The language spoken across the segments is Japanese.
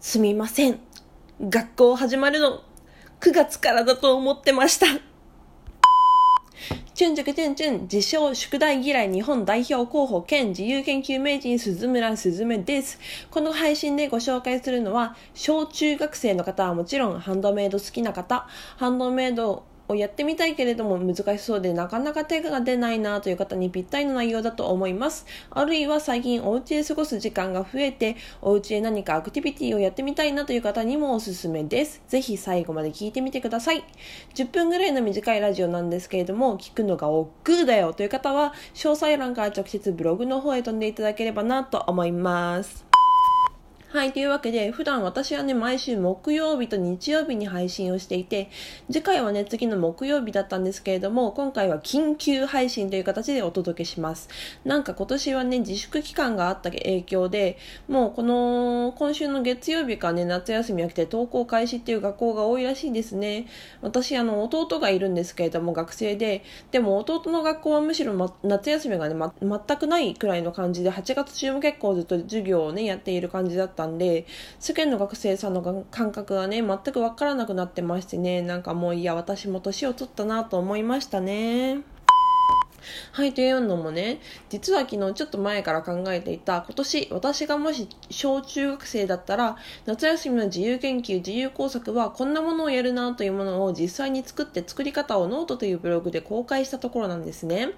すみません。学校始まるの9月からだと思ってました。チュンチュクチュンチュン、自称宿題嫌い日本代表候補兼自由研究名人鈴村鈴めです。この配信でご紹介するのは、小中学生の方はもちろんハンドメイド好きな方、ハンドメイドをやってみたいけれども難しそうでなかなか手が出ないなという方にぴったりの内容だと思います。あるいは最近お家で過ごす時間が増えてお家で何かアクティビティをやってみたいなという方にもおすすめです。ぜひ最後まで聞いてみてください。10分ぐらいの短いラジオなんですけれども聞くのが億劫だよという方は詳細欄から直接ブログの方へ飛んでいただければなと思います。はい、というわけで、普段私はね、毎週木曜日と日曜日に配信をしていて、次回はね、次の木曜日だったんですけれども、今回は緊急配信という形でお届けします。なんか今年はね、自粛期間があった影響で、もうこの、今週の月曜日からね、夏休みが来て登校開始っていう学校が多いらしいですね。私、あの、弟がいるんですけれども、学生で、でも弟の学校はむしろ、ま、夏休みがね、ま、全くないくらいの感じで、8月中も結構ずっと授業をね、やっている感じだったったんで世間の学生さんの感覚がね全く分からなくなってましてねなんかもういや私も年を取ったなと思いましたね。はい、というのもね、実は昨日ちょっと前から考えていた、今年私がもし小中学生だったら、夏休みの自由研究、自由工作はこんなものをやるなというものを実際に作って作り方をノートというブログで公開したところなんですね。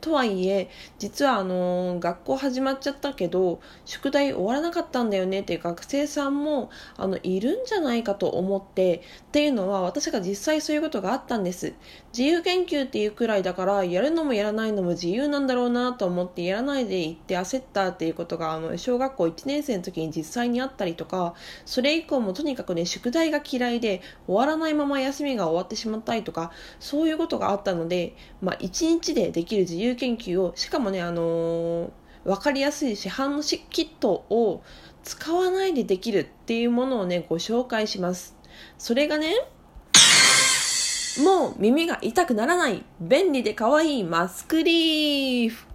とはいえ、実はあの、学校始まっちゃったけど、宿題終わらなかったんだよねっていう学生さんも、あの、いるんじゃないかと思って、っていうのは私が実際そういうことがあったんです。自由研究っていうくらいだから、やるのもやらないのも自由なんだろうなと思ってやらないでいって焦ったっていうことがあの小学校1年生の時に実際にあったりとかそれ以降もとにかくね宿題が嫌いで終わらないまま休みが終わってしまったりとかそういうことがあったので、まあ、1日でできる自由研究をしかもねあのー、分かりやすい市販のキットを使わないでできるっていうものをねご紹介します。それがねもう耳が痛くならない便利で可愛いマスクリーフ。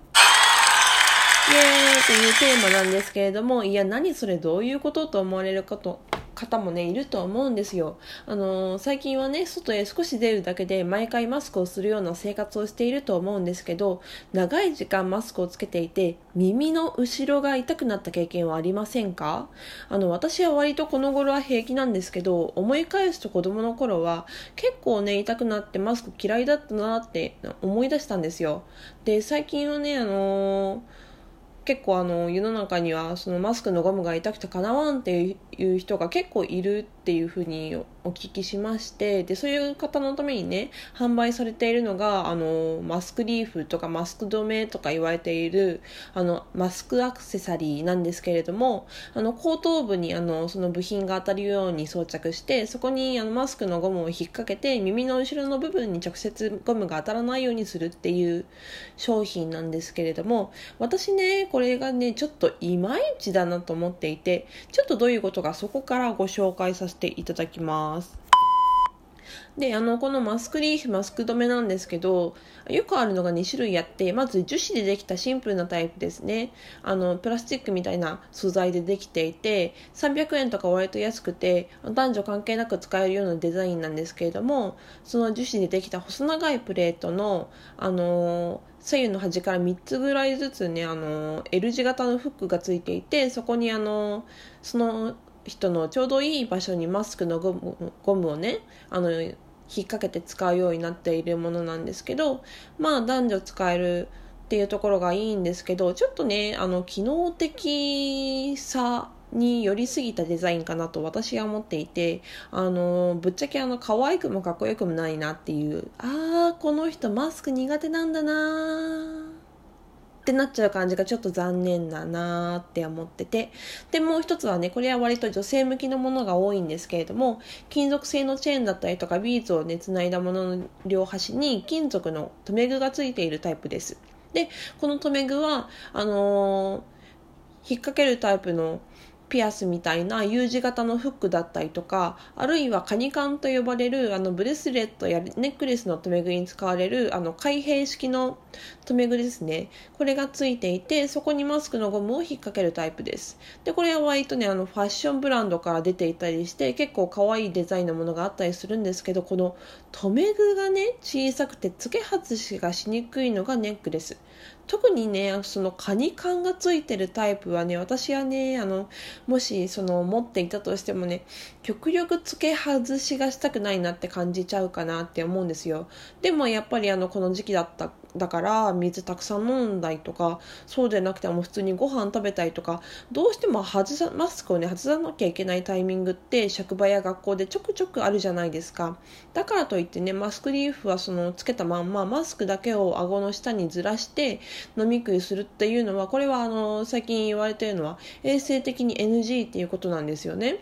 イエーイというテーマなんですけれども、いや、何それどういうことと思われるかと方もねいると思うんですよ。あの最近はね外へ少し出るだけで毎回マスクをするような生活をしていると思うんですけど長い時間マスクをつけていて耳の後ろが痛くなった経験はありませんか？あの私は割とこの頃は平気なんですけど思い返すと子供の頃は結構ね痛くなってマスク嫌いだったなって思い出したんですよ。で最近はねあのー結構あの世の中にはそのマスクのゴムが痛くてかなわんっていう人が結構いるっていうふうにお聞きしましてでそういう方のためにね販売されているのがあのマスクリーフとかマスク止めとか言われているあのマスクアクセサリーなんですけれどもあの後頭部にあのその部品が当たるように装着してそこにあのマスクのゴムを引っ掛けて耳の後ろの部分に直接ゴムが当たらないようにするっていう商品なんですけれども私ねこれがねちょっといまいちだなと思っていてちょっとどういうことかそこからご紹介させていただきます。で、あの、このマスクリーフ、マスク止めなんですけど、よくあるのが2種類あって、まず樹脂でできたシンプルなタイプですね。あの、プラスチックみたいな素材でできていて、300円とか割と安くて、男女関係なく使えるようなデザインなんですけれども、その樹脂でできた細長いプレートの、あの左右の端から3つぐらいずつね、あの L 字型のフックがついていて、そこにあのその人のちょうどいい場所にマスクのゴムゴムをねあの引っ掛けて使うようになっているものなんですけどまあ男女使えるっていうところがいいんですけどちょっとねあの機能的さに寄りすぎたデザインかなと私は思っていてあのぶっちゃけあの可愛くもかっこよくもないなっていうああこの人マスク苦手なんだなってなっちゃう感じがちょっと残念だなって思ってて。でもう一つはねこれは割と女性向きのものが多いんですけれども金属製のチェーンだったりとかビーズをね繋いだものの両端に金属の留め具がついているタイプです。でこの留め具はあのー、引っ掛けるタイプのピアスみたいな U 字型のフックだったりとかあるいはカニカンと呼ばれるあのブレスレットやネックレスの留め具に使われるあの開閉式の留め具ですね。これがついていてそこにマスクのゴムを引っ掛けるタイプです。でこれは割とねあのファッションブランドから出ていたりして結構可愛いデザインのものがあったりするんですけどこの留め具がね小さくて付け外しがしにくいのがネックレス。特にねそのカニ缶がついてるタイプはね私はねあのもしその持っていたとしてもね極力付け外しがしたくないなって感じちゃうかなって思うんですよ。でもやっぱりあのこの時期だっただから水たくさん飲んだりとかそうでなくても普通にご飯食べたりとかどうしても外さマスクをね外さなきゃいけないタイミングって職場や学校でちょくちょくあるじゃないですか。だからといってねマスクリーフはそのつけたまんまマスクだけを顎の下にずらして飲み食いするっていうのはこれはあの最近言われてるのは衛生的に NG っていうことなんですよね。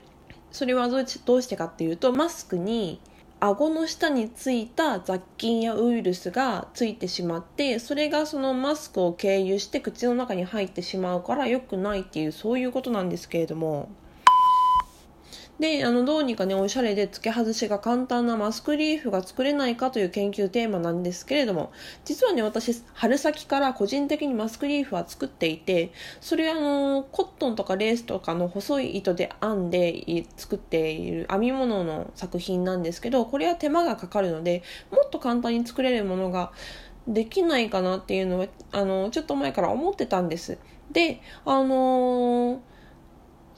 それはどうしてかっていうとマスクに顎の下についた雑菌やウイルスがついてしまってそれがそのマスクを経由して口の中に入ってしまうから良くないっていうそういうことなんですけれども。で、あの、どうにかね、おしゃれで付け外しが簡単なマスクリーフが作れないかという研究テーマなんですけれども、実はね、私、春先から個人的にマスクリーフは作っていて、それはあの、コットンとかレースとかの細い糸で編んで作っている編み物の作品なんですけど、これは手間がかかるので、もっと簡単に作れるものができないかなっていうのは、あの、ちょっと前から思ってたんです。で、あのー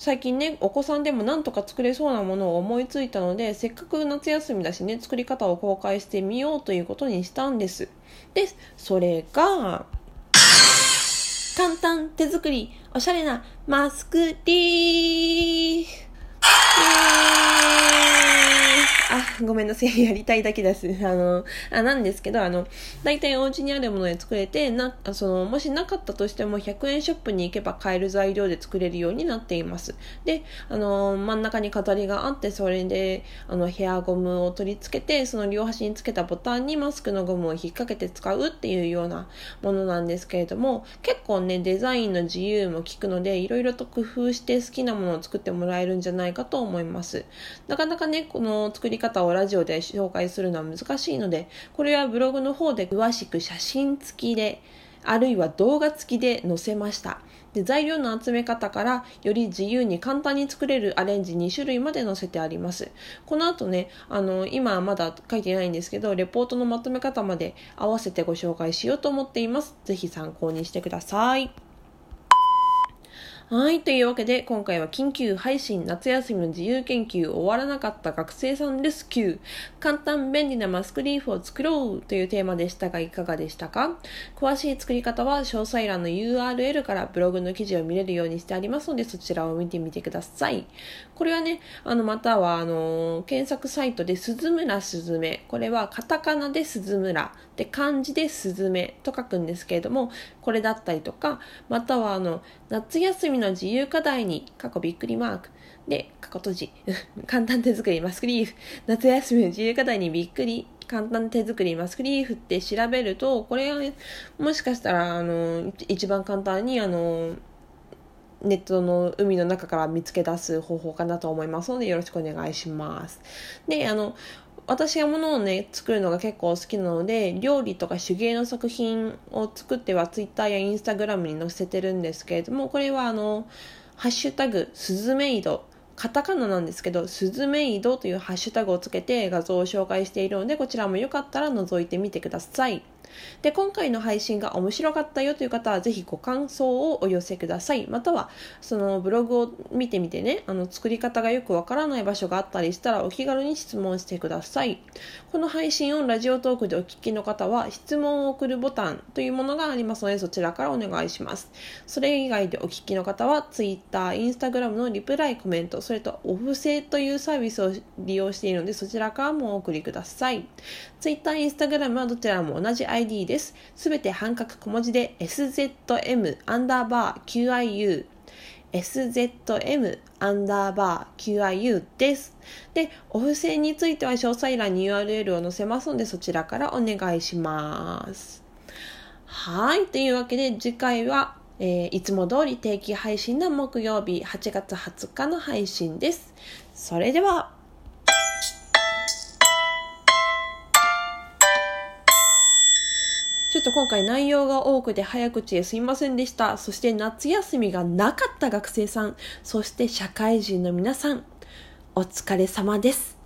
最近ねお子さんでもなんとか作れそうなものを思いついたのでせっかく夏休みだしね作り方を公開してみようということにしたんです。でそれが簡単手作りおしゃれなマスクリー。フあ、ごめんなさい。やりたいだけです。あの、あなんですけど、あの、大体お家にあるもので作れて、な、その、もしなかったとしても100円ショップに行けば買える材料で作れるようになっています。で、あの、真ん中に飾りがあって、それで、あの、ヘアゴムを取り付けて、その両端につけたボタンにマスクのゴムを引っ掛けて使うっていうようなものなんですけれども、結構ね、デザインの自由も効くので、いろいろと工夫して好きなものを作ってもらえるんじゃないかと思います。なかなかね、この作り方をラジオで紹介するのは難しいので、これはブログの方で詳しく写真付きで、あるいは動画付きで載せました。で材料の集め方からより自由に簡単に作れるアレンジ2種類まで載せてあります。この後ね、あの、今はまだ書いてないんですけど、レポートのまとめ方まで合わせてご紹介しようと思っています。ぜひ参考にしてください。はい。というわけで、今回は緊急配信夏休みの自由研究終わらなかった学生さんレスキュー簡単便利なマスクリーフを作ろうというテーマでしたがいかがでしたか詳しい作り方は詳細欄の URL からブログの記事を見れるようにしてありますので、そちらを見てみてください。これはね、あの、または、あの、検索サイトで鈴村すずめ。これはカタカナで鈴村。で、漢字でスズメと書くんですけれども、これだったりとか、またはあの、夏休みの自由課題に、過去びっくりマーク。で、過去閉じ。簡単手作りマスクリーフ。夏休みの自由課題にびっくり。簡単手作りマスクリーフって調べると、これは、もしかしたら、あの、一番簡単に、あの、ネットの海の中から見つけ出す方法かなと思いますのでよろしくお願いします。で、あの、私が物をね、作るのが結構好きなので、料理とか手芸の作品を作っては Twitter や Instagram に載せてるんですけれども、これはあの、ハッシュタグ、スズメイド、カタカナなんですけど、スズメイドというハッシュタグをつけて画像を紹介しているので、こちらもよかったら覗いてみてください。で、今回の配信が面白かったよという方は、ぜひご感想をお寄せください。または、そのブログを見てみてね、あの、作り方がよくわからない場所があったりしたら、お気軽に質問してください。この配信をラジオトークでお聞きの方は、質問を送るボタンというものがありますので、そちらからお願いします。それ以外でお聞きの方は、Twitter、Instagram のリプライ、コメント、それとオフセというサービスを利用しているので、そちらからもお送りください。Twitter、Instagram はどちらも同じ ID です。すべて半角小文字で SZM アンダーバー QIU SZM アンダーバー QIU です。で、お布施については詳細欄に URL を載せますのでそちらからお願いします。はい。というわけで次回はえー、いつも通り定期配信の木曜日8月20日の配信です。それでは。っと今回内容が多くて早口ですいませんでした。そして夏休みがなかった学生さん、そして社会人の皆さん、お疲れ様です。